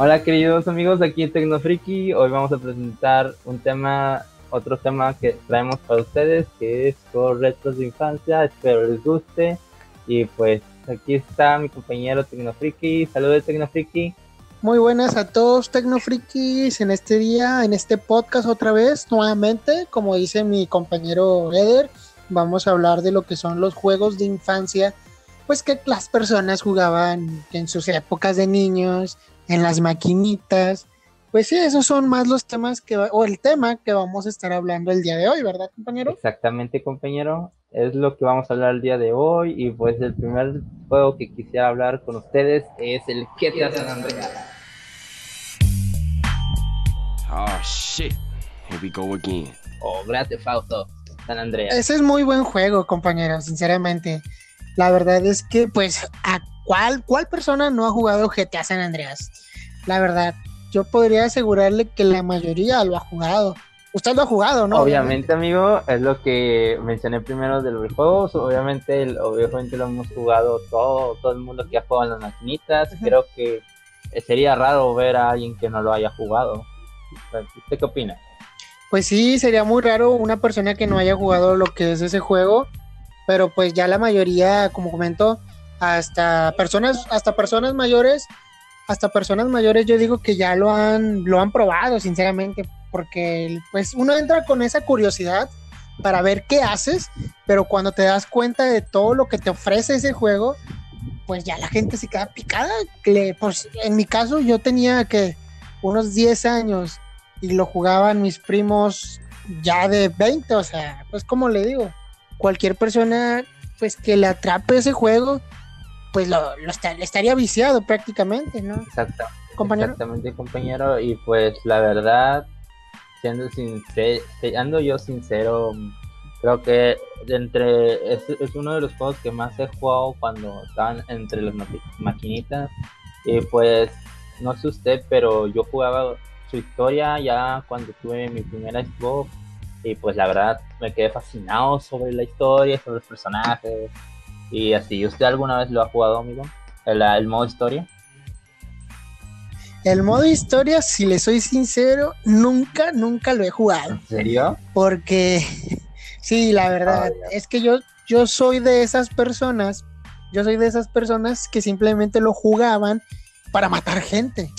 Hola queridos amigos, aquí en Tecnofriki. Hoy vamos a presentar un tema, otro tema que traemos para ustedes, que es por retos de infancia. Espero les guste. Y pues aquí está mi compañero Tecnofriki. Saludos Tecnofriki. Muy buenas a todos Tecnofrikis en este día, en este podcast otra vez, nuevamente, como dice mi compañero Eder, vamos a hablar de lo que son los juegos de infancia, pues que las personas jugaban en sus épocas de niños, en las maquinitas. Pues sí, esos son más los temas que, o el tema que vamos a estar hablando el día de hoy, ¿verdad, compañero? Exactamente, compañero. Es lo que vamos a hablar el día de hoy. Y pues el primer juego que quisiera hablar con ustedes es el GTA San Andreas. Oh shit, here we go again. O Grand Theft Auto San Andreas. Ese es muy buen juego, compañero, sinceramente. La verdad es que, pues, a ¿Cuál, ¿Cuál persona no ha jugado GTA San Andreas? La verdad, yo podría asegurarle que la mayoría lo ha jugado. Usted lo ha jugado, ¿no? Obviamente, amigo, es lo que mencioné primero de los juegos. Obviamente, obviamente lo hemos jugado todo, todo el mundo que ha jugado en las maquinitas. Creo que sería raro ver a alguien que no lo haya jugado. ¿Usted qué opina? Pues sí, sería muy raro una persona que no haya jugado lo que es ese juego, pero pues ya la mayoría, como comento, hasta personas, hasta personas mayores, hasta personas mayores yo digo que ya lo han, lo han probado, sinceramente, porque pues uno entra con esa curiosidad para ver qué haces, pero cuando te das cuenta de todo lo que te ofrece ese juego, pues ya la gente se queda picada. pues en mi caso yo tenía que unos 10 años y lo jugaban mis primos ya de 20, o sea, pues como le digo, cualquier persona pues que le atrape ese juego, pues lo, estaría viciado prácticamente, ¿no? Exacto. ¿Compañero? Exactamente, compañero. Y pues la verdad, siendo sincero, yo sincero, creo que entre es, uno de los juegos que más he jugado cuando estaban entre las maquinitas. Y pues, no sé usted, pero yo jugaba su historia ya cuando tuve mi primera Xbox. Y pues la verdad me quedé fascinado sobre la historia, sobre los personajes, y así. ¿Usted alguna vez lo ha jugado, amigo? ¿El, modo historia? El modo historia, si le soy sincero, nunca, nunca lo he jugado. ¿En serio? Porque, sí, la verdad, es que yo, yo soy de esas personas, yo soy de esas personas que simplemente lo jugaban para matar gente.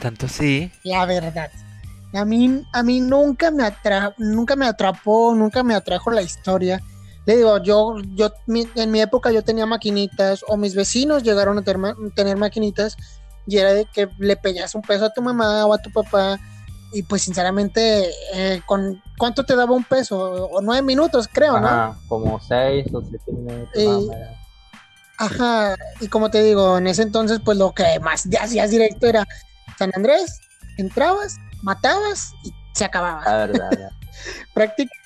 Tanto sí. La verdad. A mí, a mí nunca me atra nunca me atrapó, nunca me atrajo la historia. Le digo, yo, yo en mi época yo tenía maquinitas, o mis vecinos llegaron a tener maquinitas, y era de que le pegas un peso a tu mamá o a tu papá, y pues sinceramente, eh, con ¿cuánto te daba un peso? O nueve minutos, creo, ¿no? Como seis o siete minutos. ajá, y como te digo, en ese entonces, pues lo que más hacías directo era San Andrés, entrabas, matabas y se acababa. La verdad. prácticamente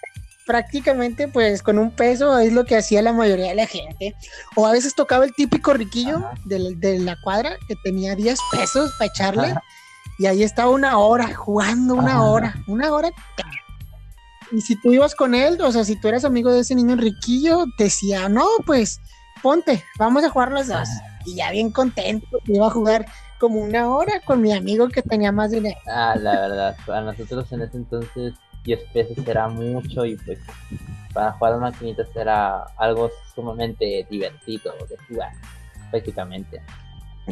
pues con un peso es lo que hacía la mayoría de la gente. O a veces tocaba el típico riquillo de, la cuadra que tenía 10 pesos para echarle y ahí estaba una hora jugando, una hora, una hora. Y si tú ibas con él, o sea, si tú eras amigo de ese niño riquillo, decía, no, pues ponte, vamos a jugar los dos. Y ya bien contento, iba a jugar como una hora con mi amigo que tenía más dinero. Ah, la verdad, para nosotros en ese entonces 10 pesos era mucho y pues para jugar a maquinitas era algo sumamente divertido de jugar, prácticamente.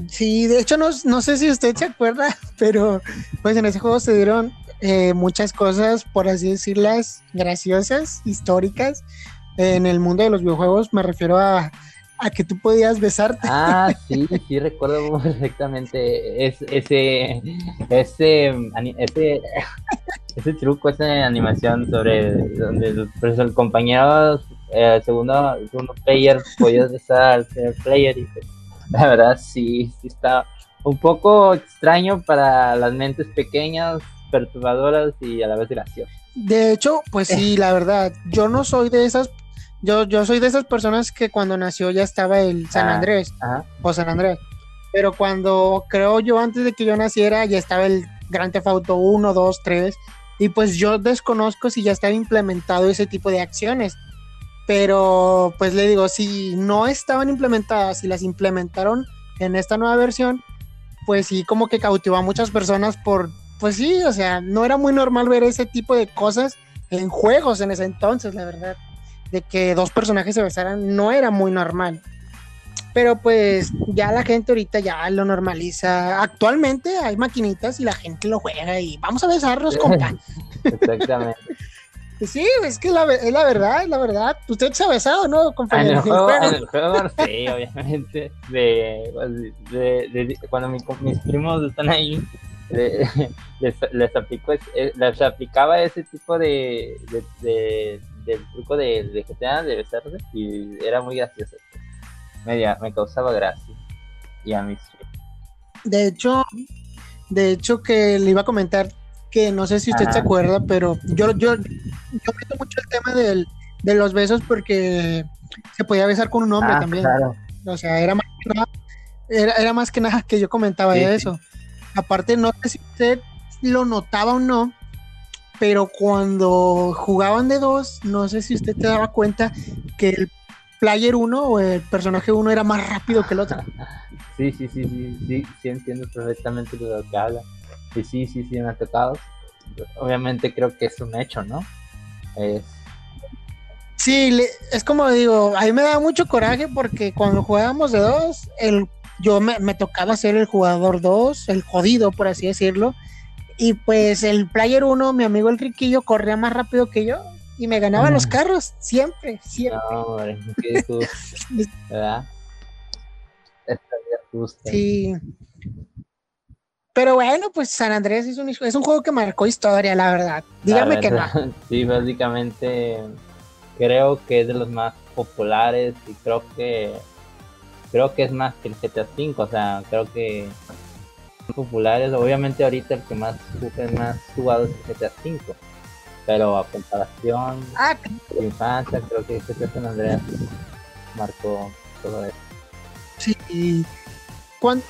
Sí, de hecho no, no sé si usted se acuerda, pero pues en ese juego se dieron eh, muchas cosas, por así decirlas, graciosas, históricas. En el mundo de los videojuegos me refiero a a que tú podías besarte. Ah, sí, sí, recuerdo perfectamente ese, ese, ese, ese, truco, esa animación sobre donde el, pues, el compañero, eh, el segundo, segundo player, podía besar al primer player y pues, la verdad sí, sí está un poco extraño para las mentes pequeñas, perturbadoras y a la vez graciosas. De hecho, pues sí, la verdad, yo no soy de esas yo, yo soy de esas personas que cuando nació ya estaba el San ah, Andrés o San Andrés. Pero cuando creo yo antes de que yo naciera ya estaba el Gran Theft Auto 1, 2, 3 y pues yo desconozco si ya estaba implementado ese tipo de acciones. Pero pues le digo, si no estaban implementadas, si las implementaron en esta nueva versión, pues sí, como que cautivó a muchas personas por, pues sí, o sea, no era muy normal ver ese tipo de cosas en juegos en ese entonces, la verdad. De que dos personajes se besaran no era muy normal. Pero pues ya la gente ahorita ya lo normaliza. Actualmente hay maquinitas y la gente lo juega y vamos a besarnos, compa. Exactamente. Sí, es que la, es la verdad, es la verdad. Usted se ha besado, ¿no, compañero? En el juego, en el juego sí, obviamente. De, de, de, cuando mis primos están ahí, les, les, aplico, eh, les aplicaba ese tipo de, de, del truco de, de GTA, de besarse, y era muy gracioso. Me, me causaba gracia. Y a mí De hecho, de hecho que le iba a comentar que no sé si usted se acuerda, pero yo, yo, yo meto mucho el tema del, de los besos porque se podía besar con un hombre ah, también. O sea, era más que nada, era, más que nada que yo comentaba de eso. Aparte, no sé si usted lo notaba o no, pero cuando jugaban de dos, no sé si usted te daba cuenta que el player 1 o el personaje 1 era más rápido que el otro. Sí, sí, sí, sí, sí, sí entiendo perfectamente lo que habla. Sí, sí, sí, sí, me ha tocado. Obviamente creo que es un hecho, ¿no? Es... Sí, es como digo, a mí me da mucho coraje porque cuando jugábamos de dos, el, yo me, me tocaba ser el jugador 2, el jodido, por así decirlo. Y pues el player 1, mi amigo el riquillo, corría más rápido que yo y me ganaba los carros, siempre, siempre. No, hombre, qué ¿verdad? Sí. Pero bueno, pues San Andrés es un, es un juego que marcó historia, la verdad. Dígame que no. Sí, básicamente creo que es de los más populares y creo que creo que es más que el GTA V, o sea, creo que populares. Obviamente ahorita el que más es más jugado es el GTA V, pero a comparación ah, de infancia, creo que GTA San Andrés marcó todo eso. Sí,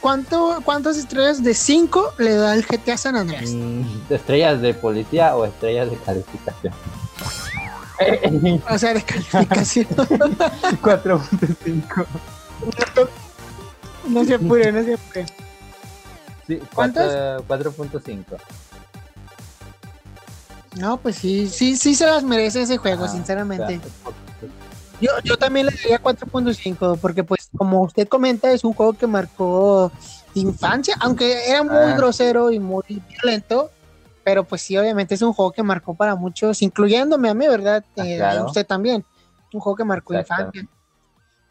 ¿Cuánto, ¿Cuántas estrellas de 5 le da el GTA San Andreas? Mm, ¿Estrellas de policía o estrellas de calificación? o sea, de calificación. 4.5. No se apure, no se apure. Sí, ¿Cuántas? 4.5. No, pues sí, sí, sí se las merece ese juego, ah, sinceramente. Yo, yo también le daría 4.5 porque pues como usted comenta es un juego que marcó infancia, aunque era muy ah. grosero y muy violento, pero pues sí, obviamente es un juego que marcó para muchos, incluyéndome a mí, ¿verdad? Ah, eh, usted también, un juego que marcó infancia.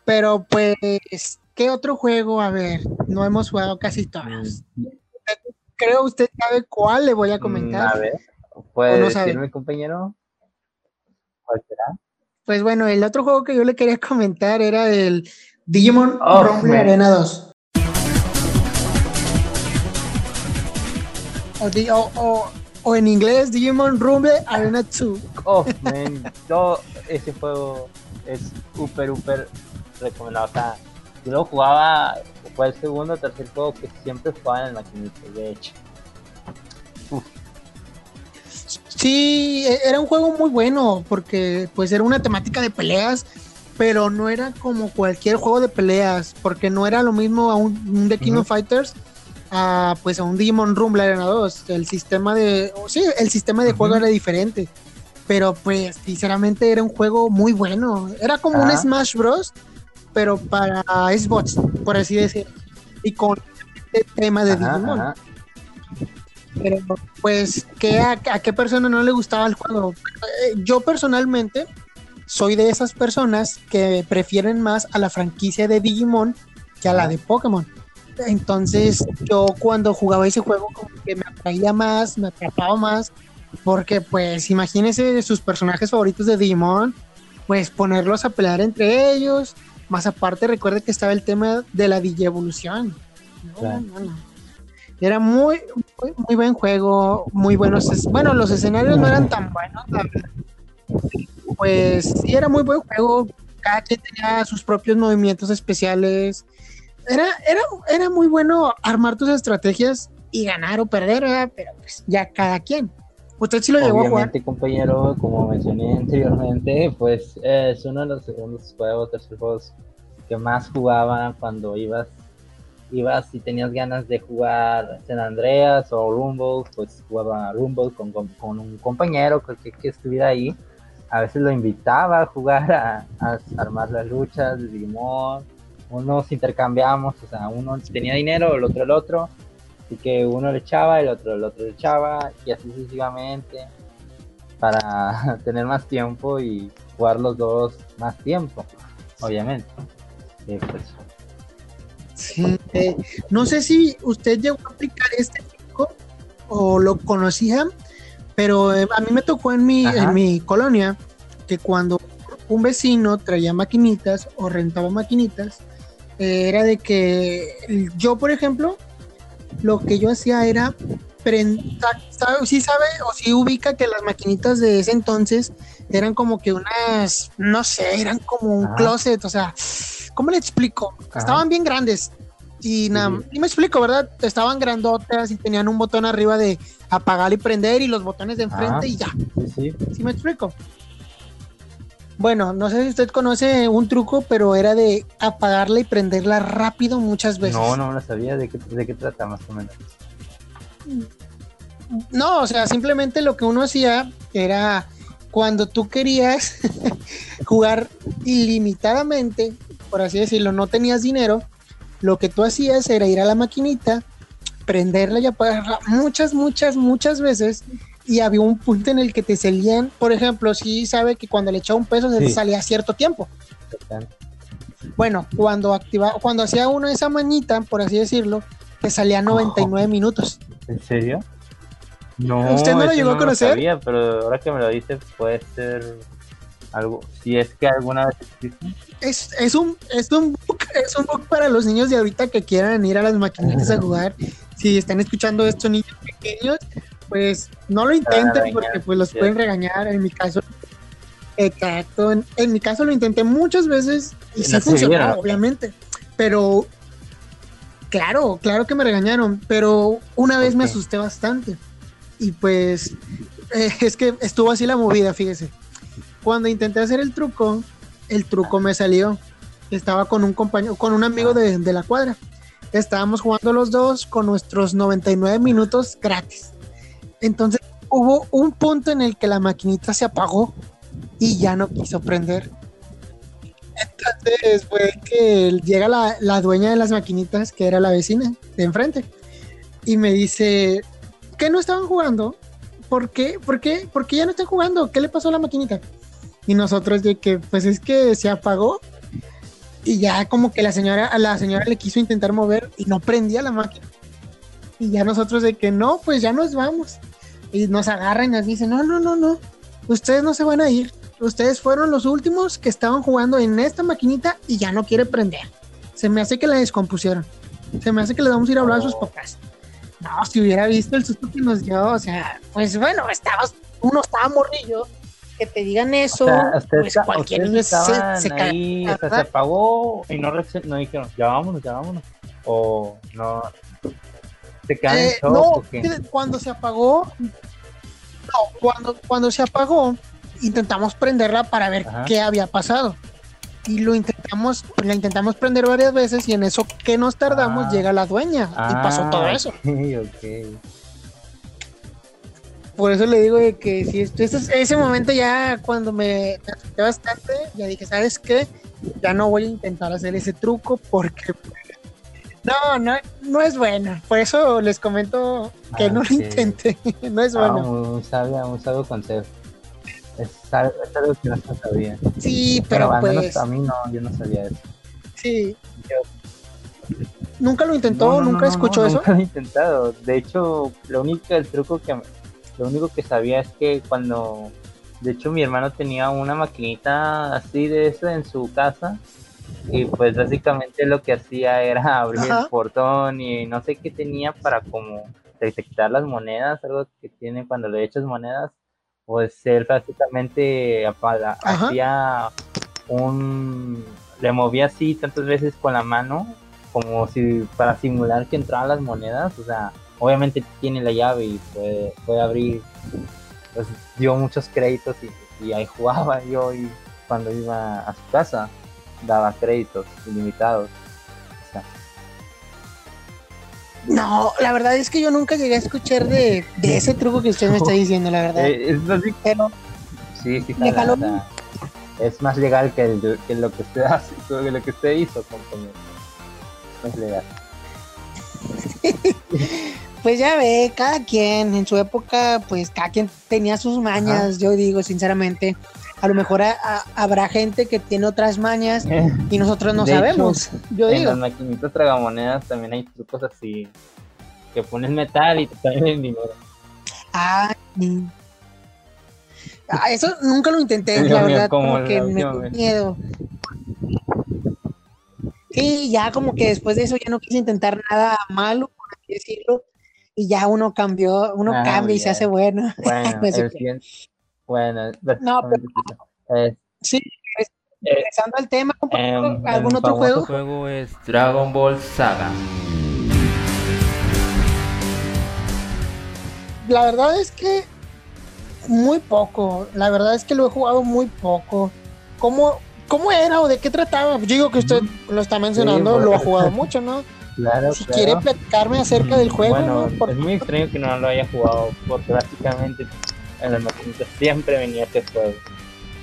Pero pues, ¿qué otro juego? A ver, no hemos jugado casi todos. Creo usted sabe cuál le voy a comentar. Mm, a ver, ¿puede decirme, compañero? ¿Cuál será? Pues bueno, el otro juego que yo le quería comentar era el Digimon oh, Rumble Arena 2. O, en inglés, Digimon Rumble Arena 2. Oh, man, ese juego es súper, súper recomendado. O sea, yo lo jugaba, fue el segundo o tercer juego que siempre jugaba en el maquinito, de hecho. Sí, e, era un juego muy bueno porque pues era una temática de peleas, pero no era como cualquier juego de peleas, porque no era lo mismo a un, The King of Fighters a pues a un Digimon Rumble Arena 2. El sistema de sí, el sistema de juego era diferente. Pero pues sinceramente era un juego muy bueno. Era como un Smash Bros, pero para Xbox, por así decirlo. Y con el tema de Digimon. Pero, pues, ¿qué, a, qué persona no le gustaba el juego? Eh, yo personalmente soy de esas personas que prefieren más a la franquicia de Digimon que a la de Pokémon. Entonces, yo cuando jugaba ese juego, como que me atraía más, me atrapaba más, porque, pues, imagínense sus personajes favoritos de Digimon, pues ponerlos a pelear entre ellos. Más aparte, recuerde que estaba el tema de la Digievolución. No, no, no. Era muy, muy, buen juego, muy buenos. Bueno, los escenarios no eran tan buenos, Pues sí, era muy buen juego. Cada quien tenía sus propios movimientos especiales. Era, era, era muy bueno armar tus estrategias y ganar o perder, pero pues ya cada quien. Usted sí lo llevó a jugar. compañero, como mencioné anteriormente, pues es uno de los segundos juegos, terceros juegos que más jugaba cuando ibas ibas si tenías ganas de jugar San Andreas o Rumble, pues jugaba Rumble con, con, un compañero que, que, estuviera ahí. A veces lo invitaba a jugar a, armar las luchas de Digimon. Unos intercambiamos, o sea, uno tenía dinero, el otro el otro. Así que uno le echaba, el otro el otro le echaba, y así sucesivamente para tener más tiempo y jugar los dos más tiempo, obviamente. Pues, sí, eh, no sé si usted llegó a aplicar este truco o lo conocía, pero eh, a mí me tocó en mi, en mi colonia que cuando un vecino traía maquinitas o rentaba maquinitas, eh, era de que yo, por ejemplo, lo que yo hacía era sí sabe o sí ubica que las maquinitas de ese entonces eran como que unas, no sé, eran como un closet, o sea, ¿cómo le explico? Estaban bien grandes y nada, y me explico, ¿verdad? Estaban grandotas y tenían un botón arriba de apagar y prender y los botones de enfrente y ya. Sí, sí. me explico? Bueno, no sé si usted conoce un truco, pero era de apagarla y prenderla rápido muchas veces. No, no la sabía. ¿De qué, de qué trata más o menos? No, o sea, simplemente lo que uno hacía era cuando tú querías jugar ilimitadamente, por así decirlo, no tenías dinero, lo que tú hacías era ir a la maquinita, prenderla y apagarla muchas, muchas, muchas veces y había un punto en el que te salían, por ejemplo, si sabe que cuando le echaba un peso se te salía cierto tiempo. Bueno, cuando activaba, cuando hacía uno esa manita, por así decirlo, te salía 99 minutos. ¿En serio? No, ¿Usted no lo llegó a conocer? Lo sabía, pero ahora que me lo dice, puede ser algo. Si es que alguna vez existe. Es, es, un, es, un book, es un book para los niños de ahorita que quieran ir a las maquinitas a jugar. Si están escuchando esto niños pequeños, pues no lo intenten porque pues los pueden regañar. En mi caso, exacto. En, en, mi caso lo intenté muchas veces y sí funcionó, obviamente. Pero Claro, claro que me regañaron, pero una vez me asusté bastante. Y pues eh, es que estuvo así la movida, fíjese. Cuando intenté hacer el truco, el truco me salió. Estaba con un compañero, con un amigo de, de la cuadra. Estábamos jugando los dos con nuestros 99 minutos gratis. Entonces hubo un punto en el que la maquinita se apagó y ya no quiso prender. Entonces fue que llega la, dueña de las maquinitas, que era la vecina de enfrente, y me dice, ¿qué no estaban jugando? ¿Por qué? ¿Por qué? ¿Por qué ya no están jugando? ¿Qué le pasó a la maquinita? Y nosotros de que, pues es que se apagó y ya como que la señora, a la señora le quiso intentar mover y no prendía la máquina. Y ya nosotros de que no, pues ya nos vamos. Y nos agarran y nos dicen, no, no, no, no, ustedes no se van a ir ustedes fueron los últimos que estaban jugando en esta maquinita y ya no quiere prender. Se me hace que la descompusieron. Se me hace que le vamos a ir a hablar a sus papás. No, si hubiera visto el susto que nos dio, o sea, pues bueno, estabas, uno estaba morrillo, que te digan eso, pues cualquier se, se, ahí, o sea, se apagó y no, no dijeron, ya vámonos, ya vámonos. O no, eh, No, cuando se apagó, no, cuando, cuando se apagó, intentamos prenderla para ver qué había pasado. Y lo intentamos, la intentamos prender varias veces y en eso que nos tardamos ah. llega la dueña y pasó todo ah, eso. Por eso le digo que si esto, ese momento ya cuando me, asusté bastante, ya dije, ¿sabes qué? Ya no voy a intentar hacer ese truco porque no, no, no es bueno. Por eso les comento que ah, no lo intente. no es bueno. un sabio, un sabio consejo. Es algo, que no se sabía. Sí, pero, pues... a mí no, yo no sabía eso. Sí. ¿Nunca lo intentó? ¿Nunca escuchó eso? Nunca lo he intentado. De hecho, lo único, el truco que... Lo único que sabía es que cuando... De hecho, mi hermano tenía una maquinita así de eso en su casa y pues básicamente lo que hacía era abrir el portón y no sé qué tenía para como detectar las monedas, algo que tiene cuando le echas monedas pues él prácticamente hacía un le movía así tantas veces con la mano como si para simular que entraban las monedas o sea obviamente tiene la llave y puede, abrir. Pues dio muchos créditos y, ahí jugaba yo y cuando iba a su casa daba créditos ilimitados No, la verdad es que yo nunca llegué a escuchar de, de ese truco que usted me está diciendo, la verdad. Eh, es así. Pero Sí, sí, es más legal que, el- que lo que usted hace, que lo que usted hizo, compañero. Es legal. pues ya ve, cada quien en su época, pues cada quien tenía sus mañas, yo digo sinceramente. A lo mejor a- a- habrá gente que tiene otras mañas y nosotros no De hecho, sabemos. yo en digo. las maquinitas tragamonedas también hay trucos así. Que pones metal y te traen el dinero. Ah, eso nunca lo intenté, la verdad, como como que me dio miedo. Sí, ya como que después de eso ya no quise intentar nada malo, por así decirlo, y ya uno cambió, uno Ah, cambia y se hace bueno. Bueno, No sé el siguiente. Bueno, No, básicamente es eso. Eh, Sí, regresando al tema, Em, ¿algún el otro juego? juego es Dragon Ball Saga. La verdad es que muy poco, la verdad es que lo he jugado muy poco. ¿Cómo, cómo era o de qué trataba? Yo digo que usted lo está mencionando, bueno. lo ha jugado mucho, ¿no? claro, Si claro. quiere platicarme acerca del juego, Bueno, ¿no? Es muy extraño que no lo haya jugado porque básicamente en las maquinitas siempre venía este juego.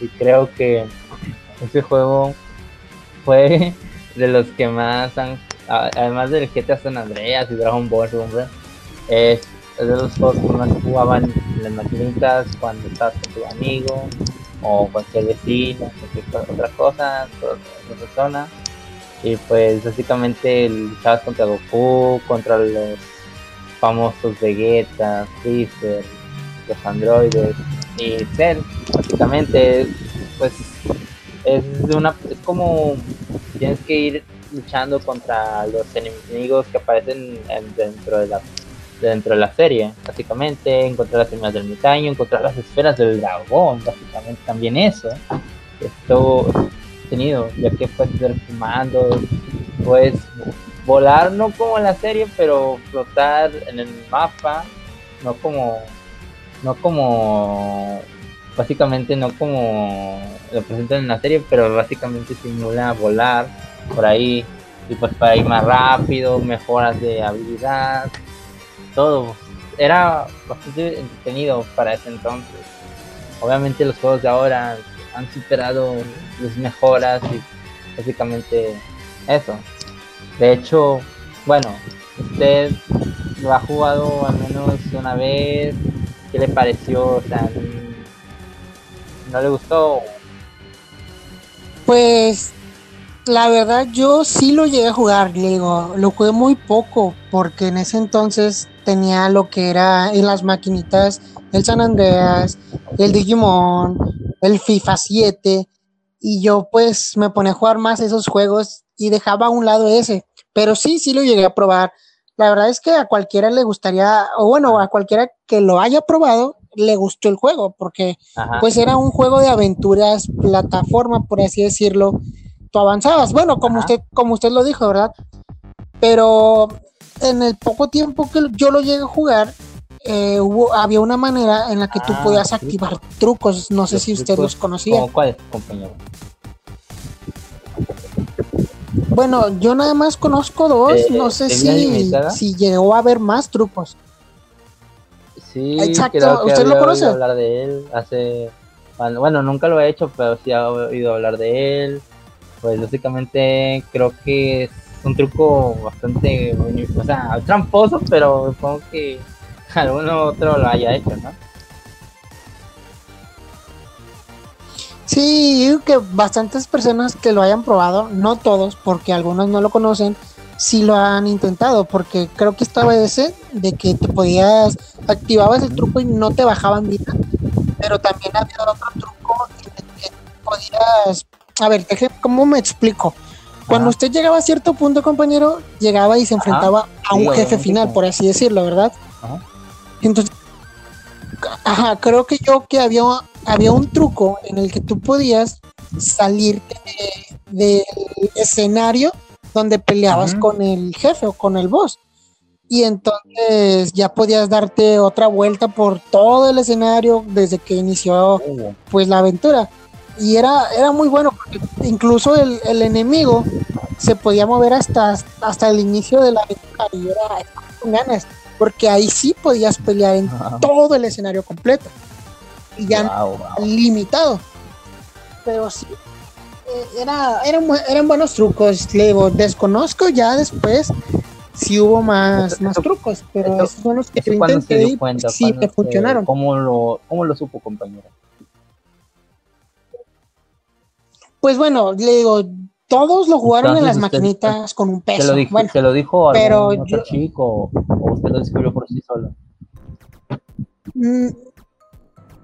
Y creo que ese juego fue de los que más han, además del GTA San Andreas y Dragon Ball, hombre, es de los juegos que más jugaban en las maquinitas cuando estabas con tu amigo o cualquier vecino, cualquier otra cosa, otra persona. Y pues básicamente luchabas contra Goku, contra los famosos Vegeta, Freezer, los androides y Cell. Básicamente, pues es una es como tienes que ir luchando contra los enemigos que aparecen en- dentro de la dentro de la serie, básicamente encontrar las semillas del mitaño, encontrar las esferas del dragón, básicamente también eso. Esto tenido, ya que puedes ir fumando, puedes volar no como en la serie, pero flotar en el mapa, no como, no como, básicamente no como lo presentan en la serie, pero básicamente simula volar por ahí y pues para ir más rápido, mejoras de habilidad, todo. Era bastante entretenido para ese entonces. Obviamente los juegos de ahora han superado las mejoras y básicamente eso. De hecho, bueno, usted lo ha jugado al menos una vez. ¿Qué le pareció? O sea, ¿no le gustó? Pues la verdad yo sí lo llegué a jugar, le digo, lo jugué muy poco porque en ese entonces tenía lo que era en las maquinitas el San Andreas, el Digimon, el FIFA 7 y yo pues me ponía a jugar más esos juegos y dejaba a un lado ese, pero sí, sí lo llegué a probar. La verdad es que a cualquiera le gustaría, o bueno, a cualquiera que lo haya probado, le gustó el juego, porque Ajá. pues era un juego de aventuras, plataforma, por así decirlo. Tú avanzabas, bueno, como Ajá. usted, como usted lo dijo, ¿verdad? Pero en el poco tiempo que yo lo llegué a jugar, eh, hubo, había una manera en la que tú Ah, podías activar trucos. No sé Los si usted trucos, los conocía. ¿Cómo cuál, compañero? Bueno, yo nada más conozco dos, Eh, no sé ¿de vida si, si llegó a haber más trucos. Sí, Exacto, creo que ¿usted lo conoce? oído hablar de él hace... Bueno, nunca lo he hecho, pero sí he oído hablar de él. Pues básicamente creo que es un truco bastante, o sea, tramposo, pero supongo que alguno otro lo haya hecho, ¿no? Sí, digo que bastantes personas que lo hayan probado, no todos, porque algunos no lo conocen, sí lo han intentado, porque creo que estaba ese de que te podías, activabas el truco y no te bajaban vida, pero también había otro truco en el que podías, a ver, ¿cómo me explico? Cuando usted llegaba a cierto punto, compañero, llegaba y se enfrentaba a un Sí, jefe final, por así decirlo, ¿verdad? Ajá. Entonces, ajá, creo que yo que había, había un truco en el que tú podías salirte de- del escenario donde peleabas con el jefe o con el boss. Y entonces ya podías darte otra vuelta por todo el escenario desde que inició Uh, pues la aventura. Y era, era muy bueno porque incluso el, el enemigo se podía mover hasta, hasta el inicio de la aventura y era con ganas, porque ahí sí podías pelear en todo el escenario completo y ya Wow, wow. limitado. Pero sí, eh, era, eran, bu- eran buenos trucos, le digo, desconozco ya después si hubo más, Eso- más eso- trucos, pero eso- esos son los que ¿Eso yo se intenté y cuenta? sí ¿Cuándo me se- funcionaron. ¿Cómo lo, cómo lo supo, compañero? Pues bueno, le digo, todos lo jugaron en las usted- maquinitas con un ¿Se peso. lo dijo, bueno, ¿se lo dijo algún pero otro yo- chico o usted lo descubrió por sí solo?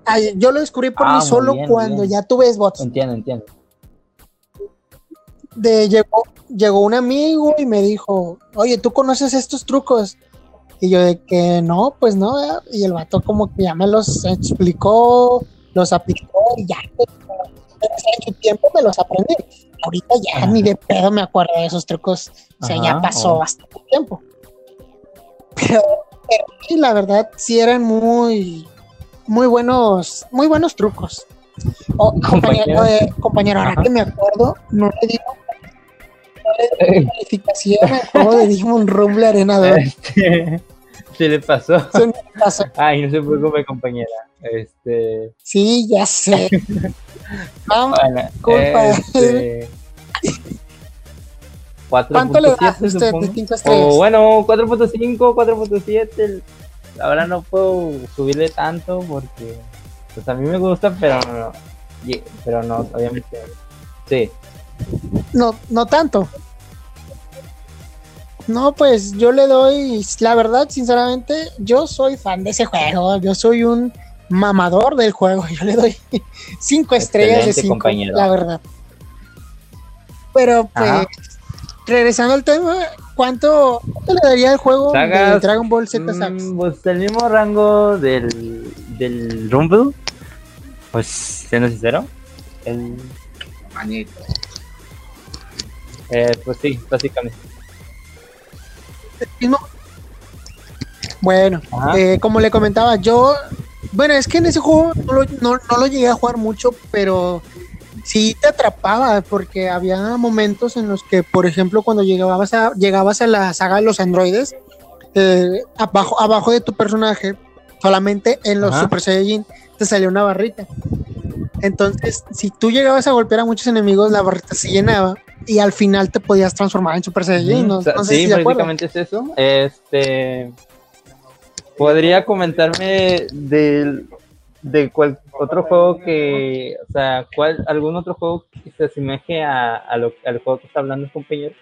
Ay, yo lo descubrí por Ah, mí muy solo bien, cuando bien. ya tuve Xbox. Entiendo, entiendo. de llegó, llegó un amigo y me dijo, oye, ¿tú conoces estos trucos? Y yo de que no, pues no, y el vato como que ya me los explicó, los aplicó y ya, pues, en su tiempo me los aprendí. Ahorita ya Ajá. ni de pedo me acuerdo de esos trucos, o sea, ya pasó oh. bastante tiempo. Pero, pero la verdad, sí eran muy, muy buenos, muy buenos trucos. Oh, compañero, eh, ahora que me acuerdo, no le digo calificación al juego de Digimon Rumble Arena 2. Este, se le pasó. Se me pasó. Ay, no se preocupe, compañera. Este, Sí, ya sé. Vamos, bueno, Culpa. este, ¿Cuánto le da 4.7 usted de supongo. 5 estrellas? O bueno, 4.5, 4.7. Ahora no puedo subirle tanto porque pues a mí me gusta, pero no, pero no, obviamente. Sí, No, no tanto. No, pues yo le doy, la verdad, sinceramente, yo soy fan de ese juego. Yo soy un mamador del juego. Yo le doy 5 estrellas de Excelente, 5, compañero. la verdad. Pero pues, Ajá. Regresando al tema, ¿cuánto, le daría el juego de Sagas, Dragon Ball Z? Mm, pues el mismo rango del, del Rumble. Pues siendo sincero. El, eh, pues sí, básicamente. mismo. Bueno, eh, como le comentaba, yo. Bueno, es que en ese juego no lo, no- no lo llegué a jugar mucho, pero sí te atrapaba, porque había momentos en los que, por ejemplo, cuando llegabas a, llegabas a la saga de los androides, eh, abajo, abajo de tu personaje, solamente en los Ajá. Super Saiyajin, te salía una barrita. Entonces, si tú llegabas a golpear a muchos enemigos, la barrita se llenaba y al final te podías transformar en Super Saiyajin. No, sea, no sé sí, si prácticamente es eso. Este. ¿Podría comentarme del, de cual, otro juego que. O sea, cuál, algún otro juego que se asemeje a, a lo, al juego que está hablando el compañero?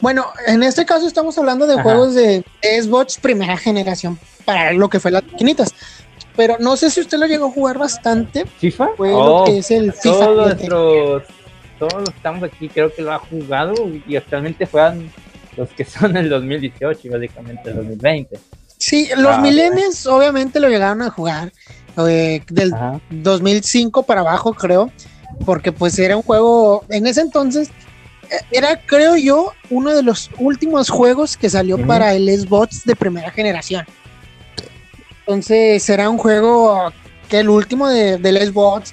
Bueno, en este caso estamos hablando de Ajá. juegos de Xbox primera generación para lo que fue las maquinitas. Pero no sé si usted lo llegó a jugar bastante. ¿FIFA? Fue Oh, lo que es el FIFA. todos fíjate. nuestros. Todos los que estamos aquí creo que lo ha jugado y actualmente juegan los que son del 2018 y básicamente el 2020. Sí, los Ah, millennials obviamente lo llegaron a jugar. eh, del Ajá. 2005 para abajo, creo. Porque pues era un juego. En ese entonces. eh, Era, creo yo, uno de los últimos juegos que salió para el Xbox de primera generación. Entonces era un juego que el último de, del Xbox,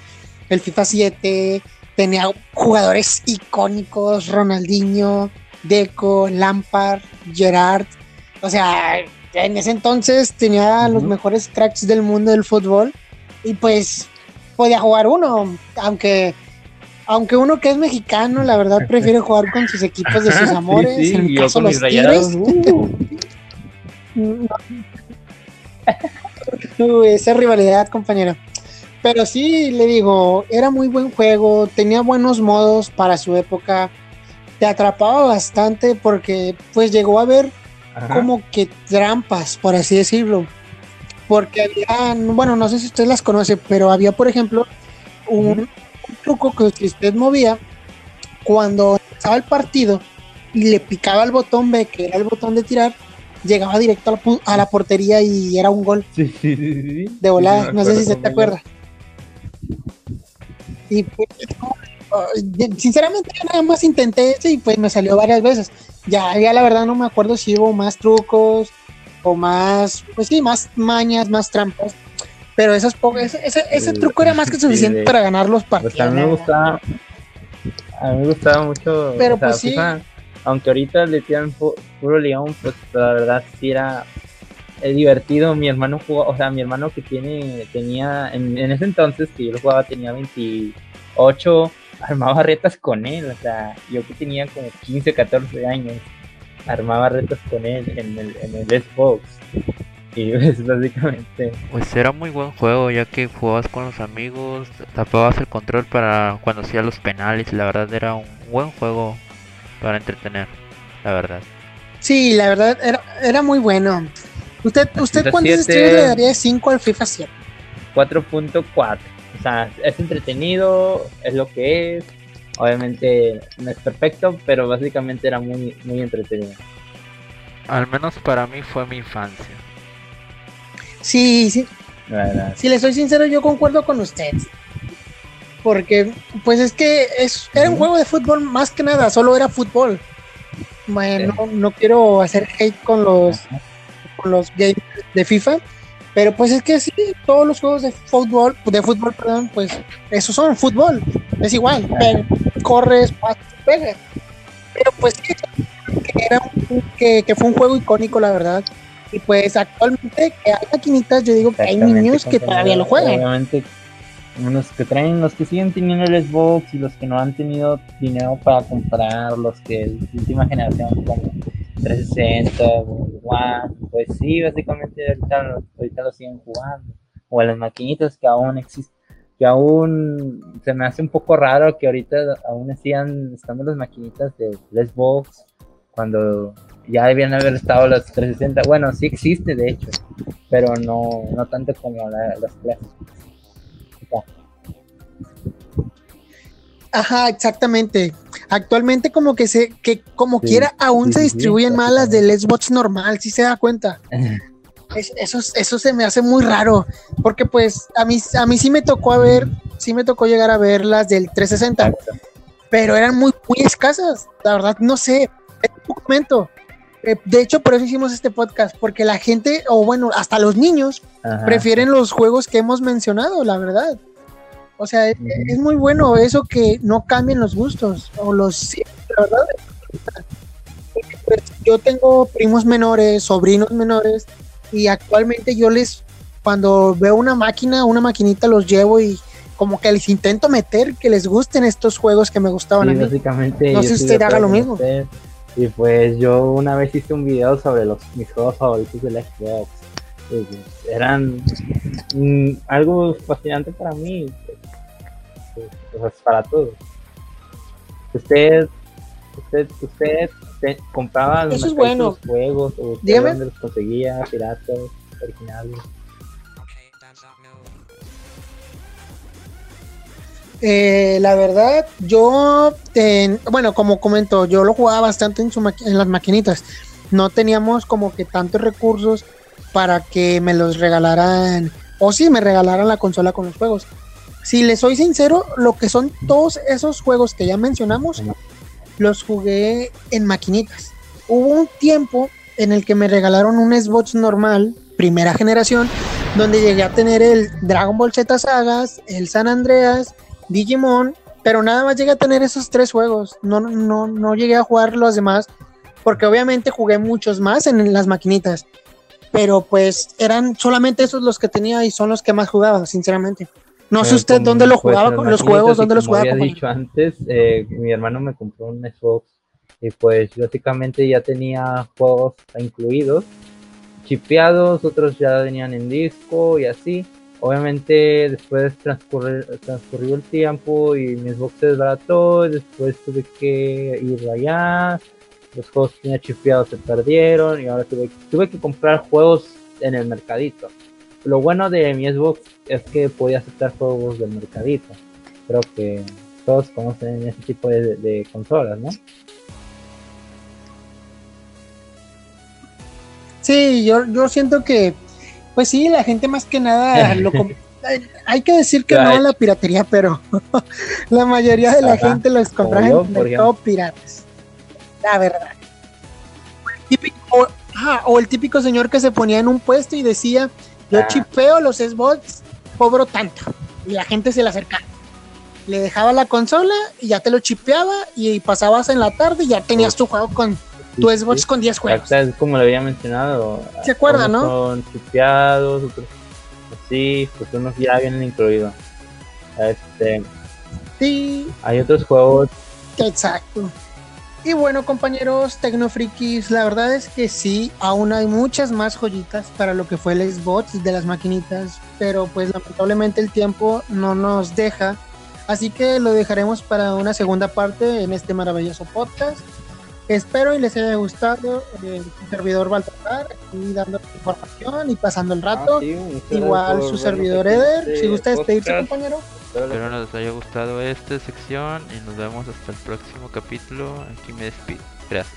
el FIFA 7, tenía jugadores icónicos, Ronaldinho, Deco, Lampard, Gerard. O sea, en ese entonces tenía los mejores cracks del mundo del fútbol y pues podía jugar uno, aunque aunque uno que es mexicano, la verdad prefiere jugar con sus equipos de sus amores, sí, en yo caso los. Tigres. uh. Uy, esa rivalidad, compañero. Pero sí, le digo, era muy buen juego, tenía buenos modos para su época, te atrapaba bastante porque pues llegó a ver Ajá. como que trampas, por así decirlo. Porque había, bueno, no sé si usted las conoce, pero había, por ejemplo, un, un truco que si usted movía cuando empezaba el partido y le picaba el botón B, que era el botón de tirar, llegaba directo a la, pu- a la portería y era un gol Sí, sí, sí, de volada. No sé si se te acuerda. Y pues, sinceramente yo nada más intenté ese y pues me salió varias veces. Ya, ya la verdad no me acuerdo si hubo más trucos o más, pues sí, más mañas, más trampas. Pero esas po- ese, ese, ese truco era más que suficiente para ganar los Pues partidos. a mí me gustaba. A mí me gustaba mucho. Pero, o sea, pues, sí. FIFA, aunque ahorita le tiran puro león, pues la verdad sí era eh, divertido. Mi hermano jugó, o sea, mi hermano que tiene, tenía, en, ese entonces que yo lo jugaba tenía 28, armaba retas con él, o sea, yo que tenía como 15, 14 años, armaba retas con él en el, en el Xbox. Y pues básicamente. Pues era muy buen juego, ya que jugabas con los amigos, tapabas el control para cuando hacía los penales. La verdad era un buen juego para entretener, la verdad. Sí, la verdad era, era muy bueno. ¿Usted, usted cuántos estrellas le daría 5 al FIFA 7? 4.4. O sea, es entretenido, es lo que es. Obviamente no es perfecto, pero básicamente era muy, muy entretenido. Al menos para mí fue mi infancia. Sí, sí. Si le soy sincero, yo concuerdo con usted. Porque, pues es que es, era un juego de fútbol más que nada, solo era fútbol. Bueno, no quiero hacer hate con los, con los games de FIFA, pero pues es que sí, todos los juegos de fútbol, de fútbol, perdón, pues esos son fútbol, es igual, corres, pasas, pegas. Pero pues que, era que, que fue un juego icónico, la verdad. Y pues actualmente que hay maquinitas, yo digo que hay niños que todavía lo juegan. Obviamente, los que traen, los que siguen teniendo el Xbox y los que no han tenido dinero para comprar, los que es última generación como 360 One, pues sí, básicamente ahorita, ahorita lo siguen jugando. O las maquinitas que aún existen que aún se me hace un poco raro que ahorita aún sigan estando las maquinitas de Xbox cuando ya debían haber estado las 360. Bueno, sí existe de hecho, pero no, no tanto como las clásicas. Ajá, exactamente. Actualmente como que se, que como quiera, aún se distribuyen más las del Xbox normal, si se da cuenta. eso, eso se me hace muy raro, porque pues a mí, a mí sí me tocó a ver, sí me tocó llegar a ver las del 360, pero eran muy, muy escasas, la verdad, no sé, un momento, eh, de hecho, por eso hicimos este podcast, porque la gente, o bueno, hasta los niños, prefieren los juegos que hemos mencionado, la verdad. O sea, es, muy bueno eso que no cambien los gustos, o los... La verdad, pues, yo tengo primos menores, sobrinos menores, y actualmente yo les, cuando veo una máquina, una maquinita, los llevo y como que les intento meter que les gusten estos juegos que me gustaban a mí. Básicamente, no sé si usted haga lo mismo. Y pues yo una vez hice un video sobre los mis juegos favoritos de la Xbox. Pues, eran mm, algo fascinante para mí, para todos. Usted, usted, usted, compraba los juegos o dónde los conseguía, piratas, originales. Eh, la verdad, yo, bueno, como comento, yo lo jugaba bastante en, en las maquinitas. No teníamos como que tantos recursos para que me los regalaran, o si me regalaran la consola con los juegos. Si les soy sincero, lo que son todos esos juegos que ya mencionamos, los jugué en maquinitas. Hubo un tiempo en el que me regalaron un Xbox normal, primera generación, donde llegué a tener el Dragon Ball Z Sagas, el San Andreas, Digimon, pero nada más llegué a tener esos tres juegos. No, no, no llegué a jugar los demás, porque obviamente jugué muchos más en las maquinitas. Pero pues eran solamente esos los que tenía y son los que más jugaba, sinceramente. No sé usted dónde lo pues, jugaba con los juegos, dónde los jugaba. Como había dicho antes, eh, mi hermano me compró un Xbox y pues básicamente ya tenía juegos incluidos, chipeados, otros ya venían en disco y así. Obviamente después transcurrió el tiempo y mi Xbox se desbarató, después tuve que ir allá, los juegos que tenía chipeados se perdieron y ahora tuve, tuve que comprar juegos en el mercadito. Lo bueno de mi Xbox es que podía aceptar juegos del mercadito. Creo que todos conocen ese tipo de, consolas, ¿no? Sí, yo, yo siento que pues sí, la gente más que nada lo hay que decir que no a la piratería, pero la mayoría de la gente los compra en mercado piratas. La verdad. O el, típico, señor que se ponía en un puesto y decía, yo ah. chipeo los Xbox, cobro tanto. Y la gente se le acerca. le dejaba la consola y ya te lo chipeaba y pasabas en la tarde y ya tenías tu juego con tu Xbox con 10 juegos. Es como lo había mencionado. ¿Se acuerdan, unos no? Son chipeados, otros sí, pues unos ya vienen incluidos. Este, Sí, hay otros juegos exacto. Y bueno, compañeros tecnofrikis, la verdad es que sí, aún hay muchas más joyitas para lo que fue el Xbox de las maquinitas, pero pues lamentablemente el tiempo no nos deja. Así que lo dejaremos para una segunda parte en este maravilloso podcast. Espero y les haya gustado eh, el servidor Baltasar y dando información y pasando el rato. Ah, sí, Igual su servidor aquí Eder, este si gusta despedirse, compañero. Espero les haya gustado esta sección y nos vemos hasta el próximo capítulo. Aquí me despido. Gracias.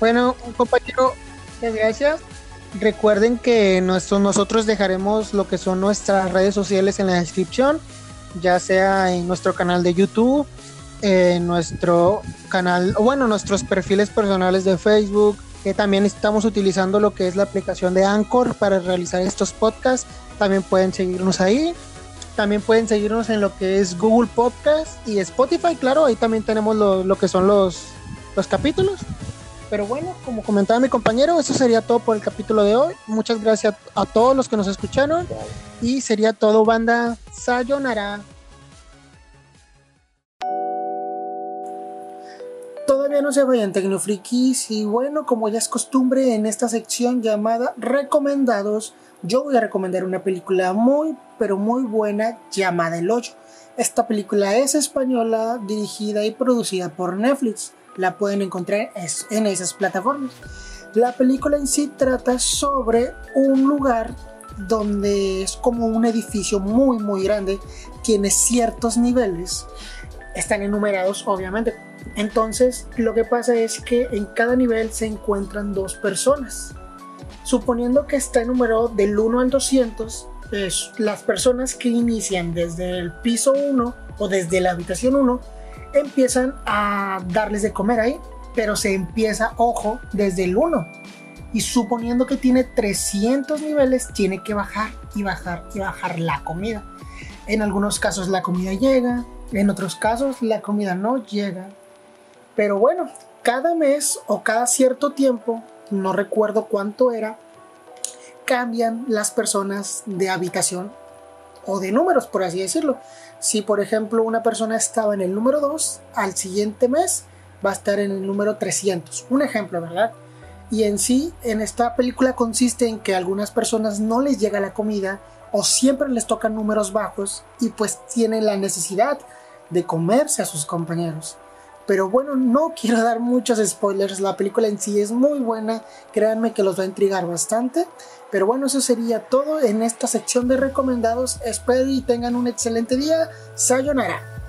Bueno, compañero, muchas gracias. Recuerden que nuestro- nosotros dejaremos lo que son nuestras redes sociales en la descripción, ya sea en nuestro canal de YouTube, en nuestro canal, o bueno, nuestros perfiles personales de Facebook, que también estamos utilizando lo que es la aplicación de Anchor para realizar estos podcasts. También pueden seguirnos ahí. También pueden seguirnos en lo que es Google Podcast y Spotify, claro, ahí también tenemos lo, lo que son los, los capítulos. Pero bueno, como comentaba mi compañero, eso sería todo por el capítulo de hoy. Muchas gracias a todos los que nos escucharon. Y sería todo, banda. Sayonara. Todavía no se vayan Tecnofrikis y bueno, como ya es costumbre en esta sección llamada Recomendados, yo voy a recomendar una película muy, pero muy buena llamada El Hoyo. Esta película es española, dirigida y producida por Netflix. La pueden encontrar en esas plataformas. La película en sí trata sobre un lugar donde es como un edificio muy, muy grande, tiene ciertos niveles, están enumerados obviamente. Entonces, lo que pasa es que en cada nivel se encuentran dos personas. Suponiendo que está enumerado del 1 al 200, las personas que inician desde el piso 1 o desde la habitación 1 empiezan a darles de comer ahí, pero se empieza, ojo, desde el 1. Y suponiendo que tiene 300 niveles, tiene que bajar y bajar y bajar la comida. En algunos casos la comida llega, en otros casos la comida no llega. Pero bueno, cada mes o cada cierto tiempo, no recuerdo cuánto era, cambian las personas de habitación o de números, por así decirlo. Si por ejemplo una persona estaba en el número 2, al siguiente mes va a estar en el número 300. Un ejemplo, ¿verdad? Y en sí, en esta película consiste en que a algunas personas no les llega la comida o siempre les tocan números bajos y pues tienen la necesidad de comerse a sus compañeros. Pero bueno, no quiero dar muchos spoilers, la película en sí es muy buena, créanme que los va a intrigar bastante. Pero bueno, eso sería todo en esta sección de recomendados. Espero y tengan un excelente día. Sayonara.